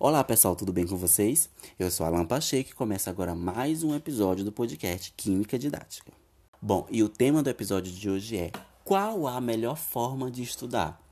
Olá pessoal, tudo bem com vocês? Eu sou Alan Pacheco e começa agora mais um episódio do podcast Química Didática. Bom, e o tema do episódio de hoje é Qual a melhor forma de estudar?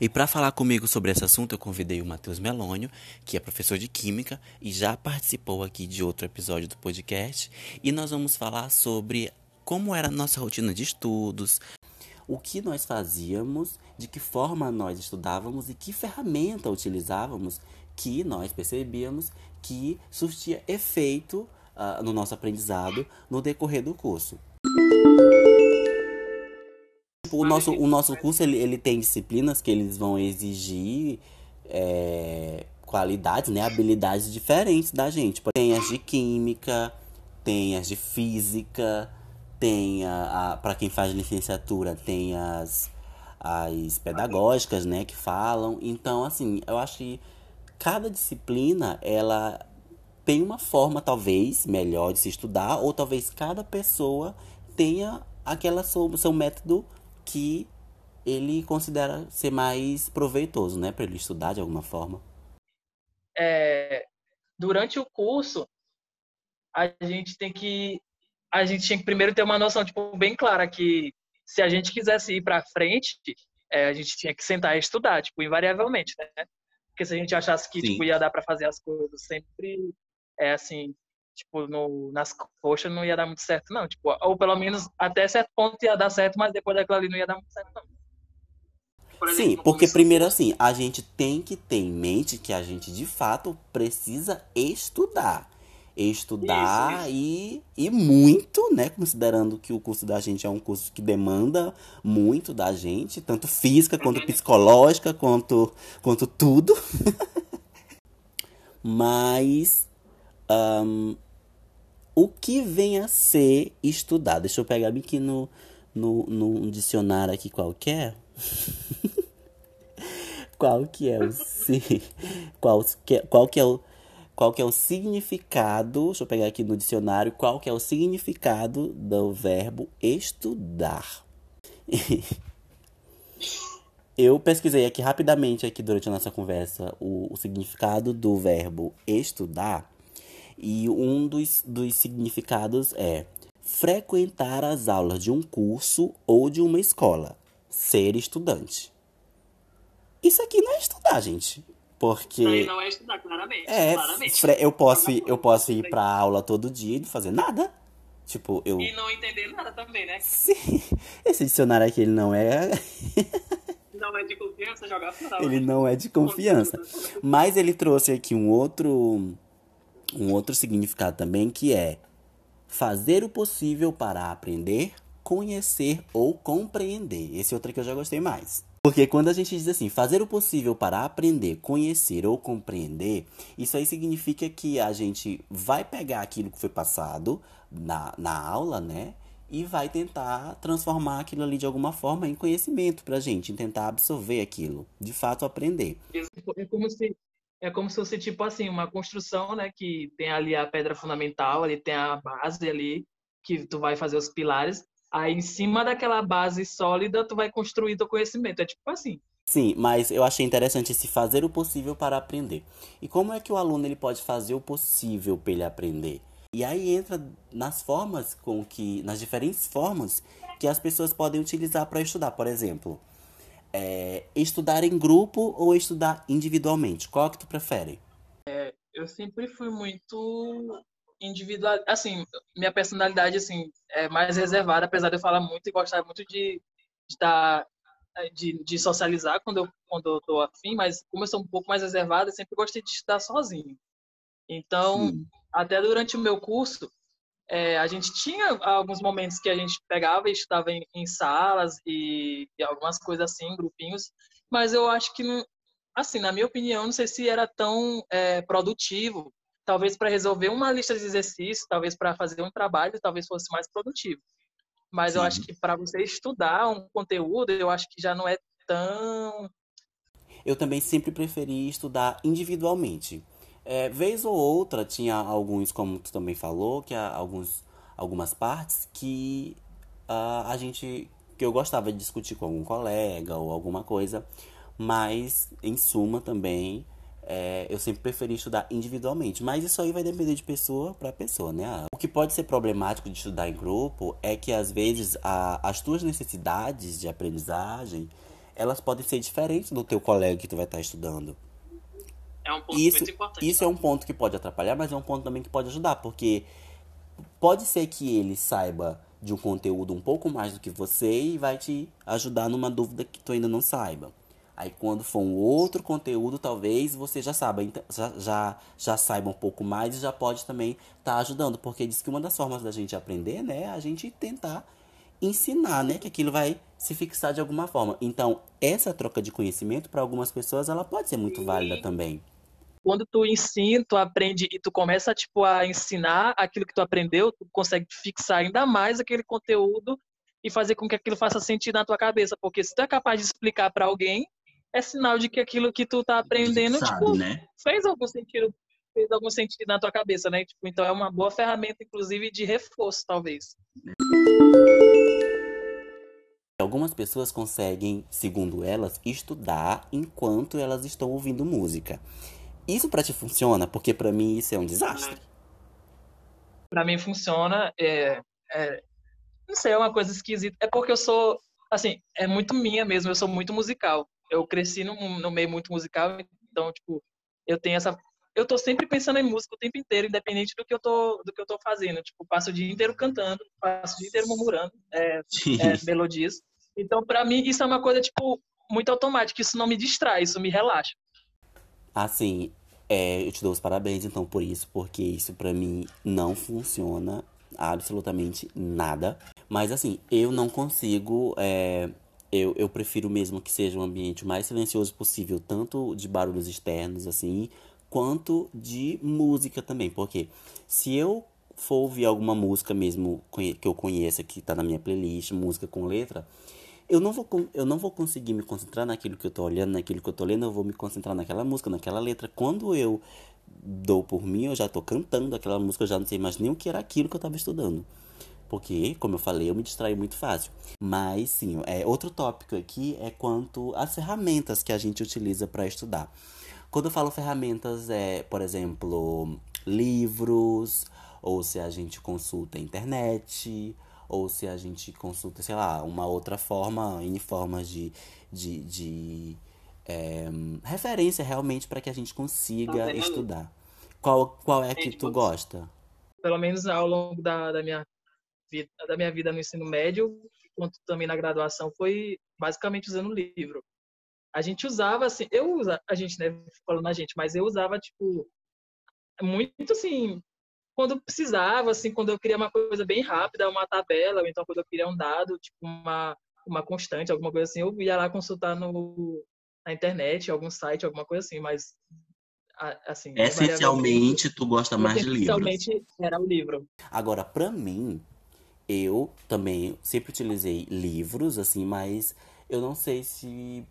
E para falar comigo sobre esse assunto, eu convidei o Matheus Melônio, que é professor de Química e já participou aqui de outro episódio do podcast. E nós vamos falar sobre como era a nossa rotina de estudos, o que nós fazíamos, de que forma nós estudávamos e que ferramenta utilizávamos que nós percebíamos que surtia efeito uh, no nosso aprendizado no decorrer do curso. O nosso, o nosso curso ele, ele tem disciplinas que eles vão exigir é, qualidades, né, habilidades diferentes da gente. Tem as de química, tem as de física, tem a, a para quem faz licenciatura, tem as, as pedagógicas, né, que falam. Então, assim, eu acho que cada disciplina, ela tem uma forma, talvez, melhor de se estudar, ou talvez cada pessoa tenha aquela seu, seu método que ele considera ser mais proveitoso, né, para ele estudar de alguma forma. É, durante o curso, a gente tem que a gente tinha que primeiro ter uma noção tipo bem clara que se a gente quisesse ir para frente, é, a gente tinha que sentar e estudar, tipo, invariavelmente, né? Porque se a gente achasse que tipo, ia dar para fazer as coisas sempre é assim, tipo, no, nas coxas não ia dar muito certo, não. Tipo, ou pelo menos até certo ponto ia dar certo, mas depois daquilo ali não ia dar muito certo, não. Por exemplo, Sim, porque primeiro assim, a gente tem que ter em mente que a gente de fato precisa estudar estudar isso, isso. E, e muito, né? Considerando que o curso da gente é um curso que demanda muito da gente, tanto física quanto psicológica, quanto, quanto tudo. Mas um, o que vem a ser estudar? Deixa eu pegar aqui no, no, no dicionário aqui qualquer. qual que é o qual, qual que é o qual que é o significado, deixa eu pegar aqui no dicionário, qual que é o significado do verbo estudar. eu pesquisei aqui rapidamente aqui durante a nossa conversa o, o significado do verbo estudar e um dos, dos significados é frequentar as aulas de um curso ou de uma escola, ser estudante. Isso aqui não é estudar, gente. Porque. Aí não é estudar, claramente. É, claramente. eu posso, ir, eu posso ir pra aula todo dia e não fazer nada. Tipo, eu. E não entender nada também, né? Sim. Esse dicionário aqui, ele não é. não é de confiança jogar fora. Ele não é de confiança. Mas ele trouxe aqui um outro. Um outro significado também que é fazer o possível para aprender, conhecer ou compreender. Esse outro aqui eu já gostei mais. Porque quando a gente diz assim, fazer o possível para aprender, conhecer ou compreender, isso aí significa que a gente vai pegar aquilo que foi passado na, na aula, né? E vai tentar transformar aquilo ali de alguma forma em conhecimento pra gente, tentar absorver aquilo, de fato aprender. É como se é como se fosse tipo assim, uma construção, né, que tem ali a pedra fundamental, ali tem a base ali que tu vai fazer os pilares Aí, em cima daquela base sólida, tu vai construir teu conhecimento. É tipo assim. Sim, mas eu achei interessante esse fazer o possível para aprender. E como é que o aluno ele pode fazer o possível para ele aprender? E aí entra nas formas com que, nas diferentes formas que as pessoas podem utilizar para estudar. Por exemplo, é, estudar em grupo ou estudar individualmente. Qual que tu prefere? É, eu sempre fui muito individual, assim, minha personalidade assim é mais reservada, apesar de eu falar muito e gostar muito de estar de, de, socializar quando eu quando eu tô afim, mas como eu sou um pouco mais reservada, sempre gostei de estar sozinho. Então, Sim. até durante o meu curso, é, a gente tinha alguns momentos que a gente pegava e estudava em, em salas e, e, algumas coisas assim, grupinhos, mas eu acho que, assim, na minha opinião, não sei se era tão é, produtivo talvez para resolver uma lista de exercícios, talvez para fazer um trabalho, talvez fosse mais produtivo. Mas Sim. eu acho que para você estudar um conteúdo, eu acho que já não é tão. Eu também sempre preferi estudar individualmente. É, vez ou outra tinha alguns, como tu também falou, que há alguns, algumas partes que uh, a gente que eu gostava de discutir com algum colega ou alguma coisa, Mas, em suma, também, é, eu sempre preferi estudar individualmente. Mas isso aí vai depender de pessoa para pessoa, né? O que pode ser problemático de estudar em grupo é que, às vezes, a, as tuas necessidades de aprendizagem, elas podem ser diferentes do teu colega que tu vai estar estudando. É um ponto isso, muito importante. Isso é um ponto que pode atrapalhar, mas é um ponto também que pode ajudar, porque pode ser que ele saiba de um conteúdo um pouco mais do que você e vai te ajudar numa dúvida que tu ainda não saiba. Aí quando for um outro conteúdo, talvez você já saiba, então, já, já, já saiba um pouco mais e já pode também estar tá ajudando. Porque diz que uma das formas da gente aprender, né, é a gente tentar ensinar, né, que aquilo vai se fixar de alguma forma. Então, essa troca de conhecimento, para algumas pessoas, ela pode ser muito válida também quando tu ensina, tu aprende e tu começa tipo a ensinar aquilo que tu aprendeu, tu consegue fixar ainda mais aquele conteúdo e fazer com que aquilo faça sentido na tua cabeça, porque se tu é capaz de explicar para alguém, é sinal de que aquilo que tu tá aprendendo, Sabe, tipo, né? fez algum sentido, fez algum sentido na tua cabeça, né? Tipo, então é uma boa ferramenta inclusive de reforço, talvez. Algumas pessoas conseguem, segundo elas, estudar enquanto elas estão ouvindo música. Isso para ti funciona? Porque para mim isso é um desastre. Para mim funciona. É, é, não sei, é uma coisa esquisita. É porque eu sou, assim, é muito minha mesmo. Eu sou muito musical. Eu cresci no, no meio muito musical, então, tipo, eu tenho essa. Eu tô sempre pensando em música o tempo inteiro, independente do que eu tô, do que eu tô fazendo. Tipo, passo o dia inteiro cantando, passo o dia inteiro murmurando é, é, melodias. Então, para mim, isso é uma coisa, tipo, muito automática. Isso não me distrai, isso me relaxa. Assim, é, eu te dou os parabéns, então, por isso, porque isso para mim não funciona absolutamente nada. Mas, assim, eu não consigo. Eu, eu prefiro mesmo que seja um ambiente mais silencioso possível, tanto de barulhos externos, assim, quanto de música também. Porque se eu for ouvir alguma música mesmo que eu conheça, que tá na minha playlist, música com letra, eu não vou, eu não vou conseguir me concentrar naquilo que eu tô olhando, naquilo que eu tô lendo, eu vou me concentrar naquela música, naquela letra. Quando eu dou por mim, eu já tô cantando aquela música, eu já não sei mais nem o que era aquilo que eu tava estudando. Porque, como eu falei, eu me distraio muito fácil. Mas, sim, é, outro tópico aqui é quanto às ferramentas que a gente utiliza para estudar. Quando eu falo ferramentas, é, por exemplo, livros, ou se a gente consulta a internet, ou se a gente consulta, sei lá, uma outra forma, em formas de, de, de é, referência realmente para que a gente consiga tá estudar. Qual, qual é, é que tipo, tu gosta? Pelo menos ao longo da, da, minha vida, da minha vida no ensino médio, quanto também na graduação, foi basicamente usando livro. A gente usava, assim, eu usava, a gente, né, falando a gente, mas eu usava, tipo, muito, assim, quando precisava, assim, quando eu queria uma coisa bem rápida, uma tabela, ou então quando eu queria um dado, tipo uma, uma constante, alguma coisa assim, eu ia lá consultar no, na internet, algum site, alguma coisa assim, mas assim... Essencialmente, tu gosta mais de livros. Essencialmente, era o livro. Agora, para mim, eu também sempre utilizei livros, assim, mas eu não sei se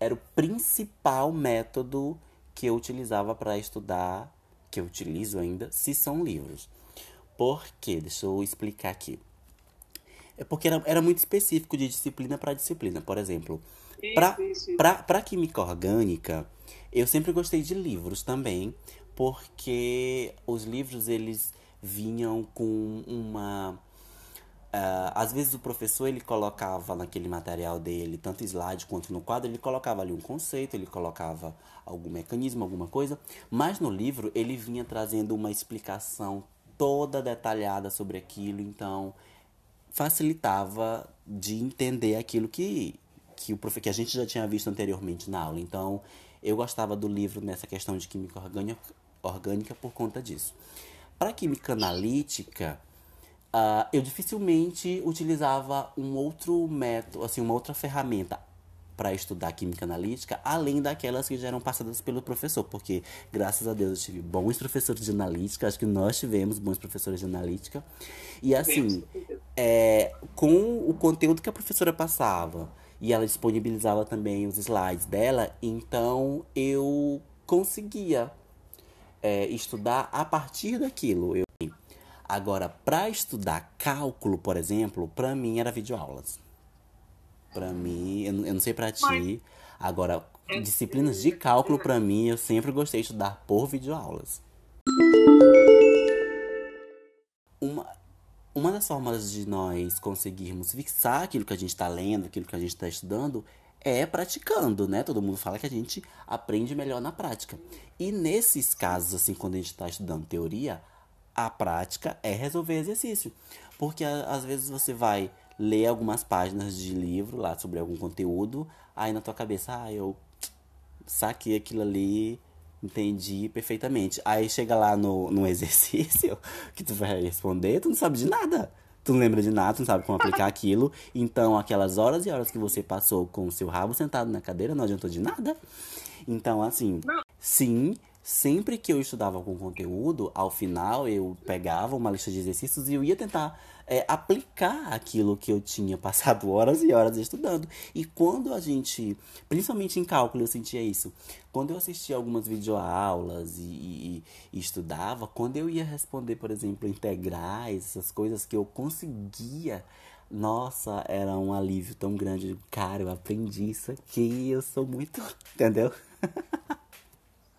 era o principal método que eu utilizava para estudar que eu utilizo ainda, se são livros. Por quê? Deixa eu explicar aqui. É porque era, era muito específico de disciplina para disciplina. Por exemplo, para química orgânica, eu sempre gostei de livros também, porque os livros eles vinham com uma Uh, às vezes o professor ele colocava naquele material dele, tanto slide quanto no quadro, ele colocava ali um conceito, ele colocava algum mecanismo, alguma coisa, mas no livro ele vinha trazendo uma explicação toda detalhada sobre aquilo, então facilitava de entender aquilo que, que, o profe, que a gente já tinha visto anteriormente na aula. Então eu gostava do livro nessa questão de química orgânica, orgânica por conta disso. Para química analítica, Uh, eu dificilmente utilizava um outro método, assim, uma outra ferramenta para estudar química analítica, além daquelas que já eram passadas pelo professor, porque graças a Deus eu tive bons professores de analítica, acho que nós tivemos bons professores de analítica. E assim, é, com o conteúdo que a professora passava, e ela disponibilizava também os slides dela, então eu conseguia é, estudar a partir daquilo. Eu Agora, para estudar cálculo, por exemplo, para mim era videoaulas. Para mim, eu, eu, não sei para ti. Agora, disciplinas de cálculo, para mim, eu sempre gostei de estudar por videoaulas. Uma, uma das formas de nós conseguirmos fixar aquilo que a gente está lendo, aquilo que a gente está estudando, é praticando, né? Todo mundo fala que a gente aprende melhor na prática. E nesses casos, assim, quando a gente está estudando teoria, a prática é resolver exercício. Porque às vezes você vai ler algumas páginas de livro lá sobre algum conteúdo, aí na tua cabeça, ah, eu saquei aquilo ali, entendi perfeitamente. Aí chega lá no, no exercício que tu vai responder, tu não sabe de nada. Tu não lembra de nada, tu não sabe como aplicar aquilo. Então, aquelas horas e horas que você passou com o seu rabo sentado na cadeira não adiantou de nada. Então, assim, sim, sempre que eu estudava algum conteúdo, ao final eu pegava uma lista de exercícios e eu ia tentar é, aplicar aquilo que eu tinha passado horas e horas estudando. E quando a gente, principalmente em cálculo, eu sentia isso. Quando eu assistia algumas videoaulas e, e, e estudava, quando eu ia responder, por exemplo, integrais, essas coisas que eu conseguia nossa, era um alívio tão grande. Cara, eu aprendi isso aqui, eu sou muito. Entendeu?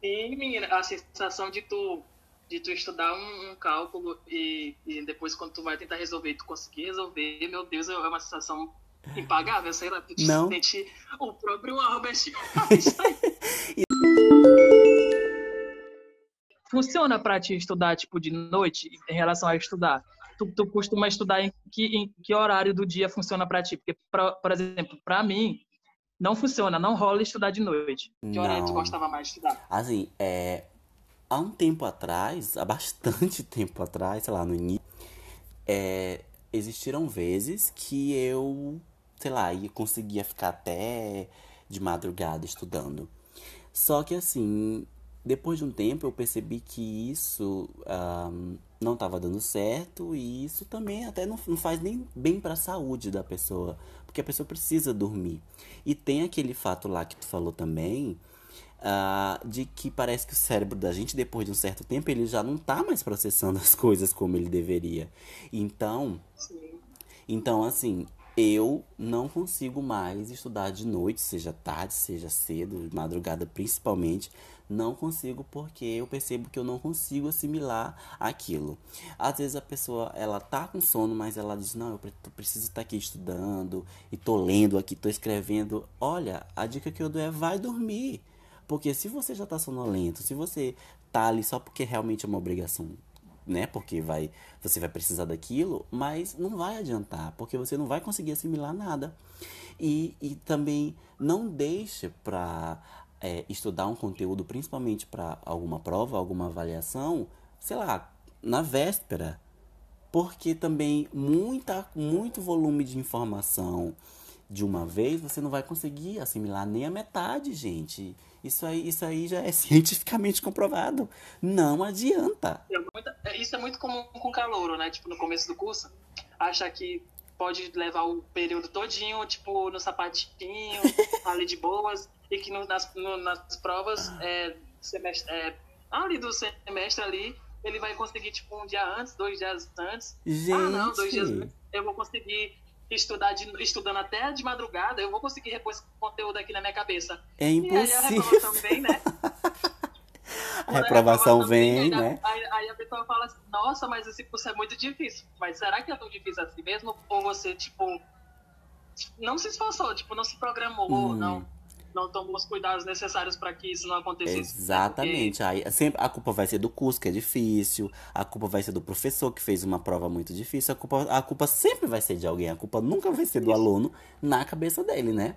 Sim, menina, a sensação de tu de tu estudar um, um cálculo e, e, depois quando tu vai tentar resolver, tu conseguir resolver, meu Deus, é uma sensação impagável, sei lá, tu te Não. sente o próprio Albert Funciona para ti estudar, tipo, de noite, em relação a estudar? Tu, tu costuma estudar em que, em que horário do dia funciona para ti? Porque, pra, por exemplo, para mim, não funciona, não rola estudar de noite. Que horário tu gostava mais de estudar? Assim, é, há um tempo atrás, há bastante tempo atrás, sei lá, no início, é, existiram vezes que eu, sei lá, ia, conseguia ficar até de madrugada estudando. Só que assim, depois de um tempo eu percebi que isso um, não estava dando certo e isso também até não, não faz nem bem para a saúde da pessoa, porque a pessoa precisa dormir. E tem aquele fato lá que tu falou também, Uh, de que parece que o cérebro da gente, depois de um certo tempo, ele já não tá mais processando as coisas como ele deveria. Então, então assim, eu não consigo mais estudar de noite, seja tarde, seja cedo, madrugada principalmente. Não consigo porque eu percebo que eu não consigo assimilar aquilo. Às vezes a pessoa, ela tá com sono, mas ela diz: Não, eu preciso estar tá aqui estudando, e tô lendo aqui, tô escrevendo. Olha, a dica que eu dou é: vai dormir. Porque se você já tá sonolento, se você tá ali só porque realmente é uma obrigação, né? Porque vai, você vai precisar daquilo, mas não vai adiantar, porque você não vai conseguir assimilar nada. E, e também não deixe para é, estudar um conteúdo, principalmente para alguma prova, alguma avaliação, sei lá, na véspera. Porque também muita, muito volume de informação de uma vez, você não vai conseguir assimilar nem a metade, gente. Isso aí, isso aí já é cientificamente comprovado. Não adianta. É é, isso é muito comum com calouro, né? Tipo, no começo do curso, achar que pode levar o período todinho, tipo, no sapatinho, ali de boas, e que no, nas, no, nas provas é, semestre, é, ali do semestre ali, ele vai conseguir, tipo, um dia antes, dois dias antes. Gente. Ah, não, dois dias antes, eu vou conseguir estudar de, estudando até de madrugada, eu vou conseguir repor esse conteúdo aqui na minha cabeça. É impossível. E aí a reprovação vem, né? a reprovação vem, né? Aí, aí, a pessoa fala assim, nossa, mas esse curso é muito difícil. Mas será que é tão difícil assim mesmo? Ou você, tipo, não se esforçou, tipo, não se programou, hum. não não tomou os cuidados necessários para que isso não acontecesse. Exatamente. Porque... Aí, sempre, a culpa vai ser do curso, que é difícil. A culpa vai ser do professor, que fez uma prova muito difícil. A culpa, a culpa sempre vai ser de alguém. A culpa nunca vai ser do isso. aluno na cabeça dele, né?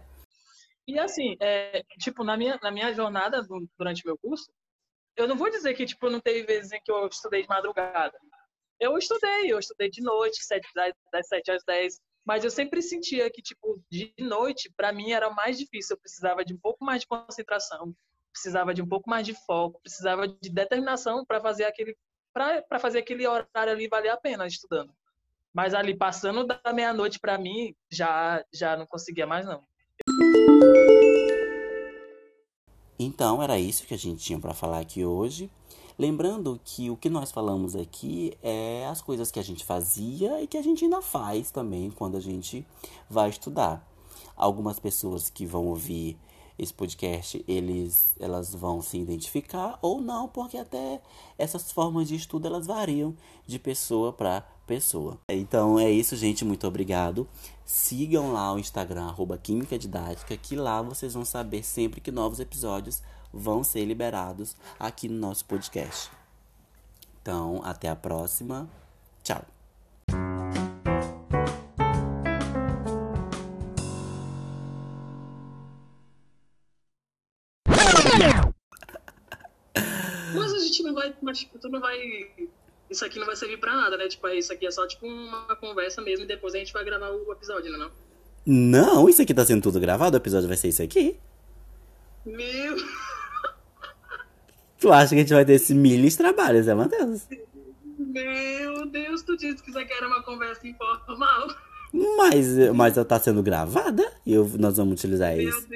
E assim, é, tipo, na minha, na minha jornada durante meu curso, eu não vou dizer que, tipo, não teve vezes em que eu estudei de madrugada. Eu estudei, eu estudei de noite, sete, das 7 às 10. Mas eu sempre sentia que, tipo, de noite, para mim era mais difícil. Eu precisava de um pouco mais de concentração, precisava de um pouco mais de foco, precisava de determinação para fazer aquele para fazer aquele horário ali valer a pena estudando. Mas ali passando da meia-noite para mim, já já não conseguia mais não. Então, era isso que a gente tinha para falar aqui hoje. Lembrando que o que nós falamos aqui é as coisas que a gente fazia e que a gente ainda faz também quando a gente vai estudar. Algumas pessoas que vão ouvir esse podcast eles, elas vão se identificar ou não, porque até essas formas de estudo elas variam de pessoa para pessoa. Então é isso, gente. Muito obrigado. Sigam lá o Instagram, arroba Química Didática, que lá vocês vão saber sempre que novos episódios vão ser liberados aqui no nosso podcast. Então, até a próxima. Tchau. Mas a gente não vai. Mas tipo, tu não vai. Isso aqui não vai servir pra nada, né? Tipo, isso aqui é só tipo uma conversa mesmo e depois a gente vai gravar o episódio, não é? Não, não isso aqui tá sendo tudo gravado, o episódio vai ser isso aqui. Meu. Tu acha que a gente vai ter esse milhos de trabalhos, é, Matheus? Meu Deus, tu disse que isso aqui era uma conversa informal. Mas, mas ela tá sendo gravada e eu, nós vamos utilizar Meu isso. Deus.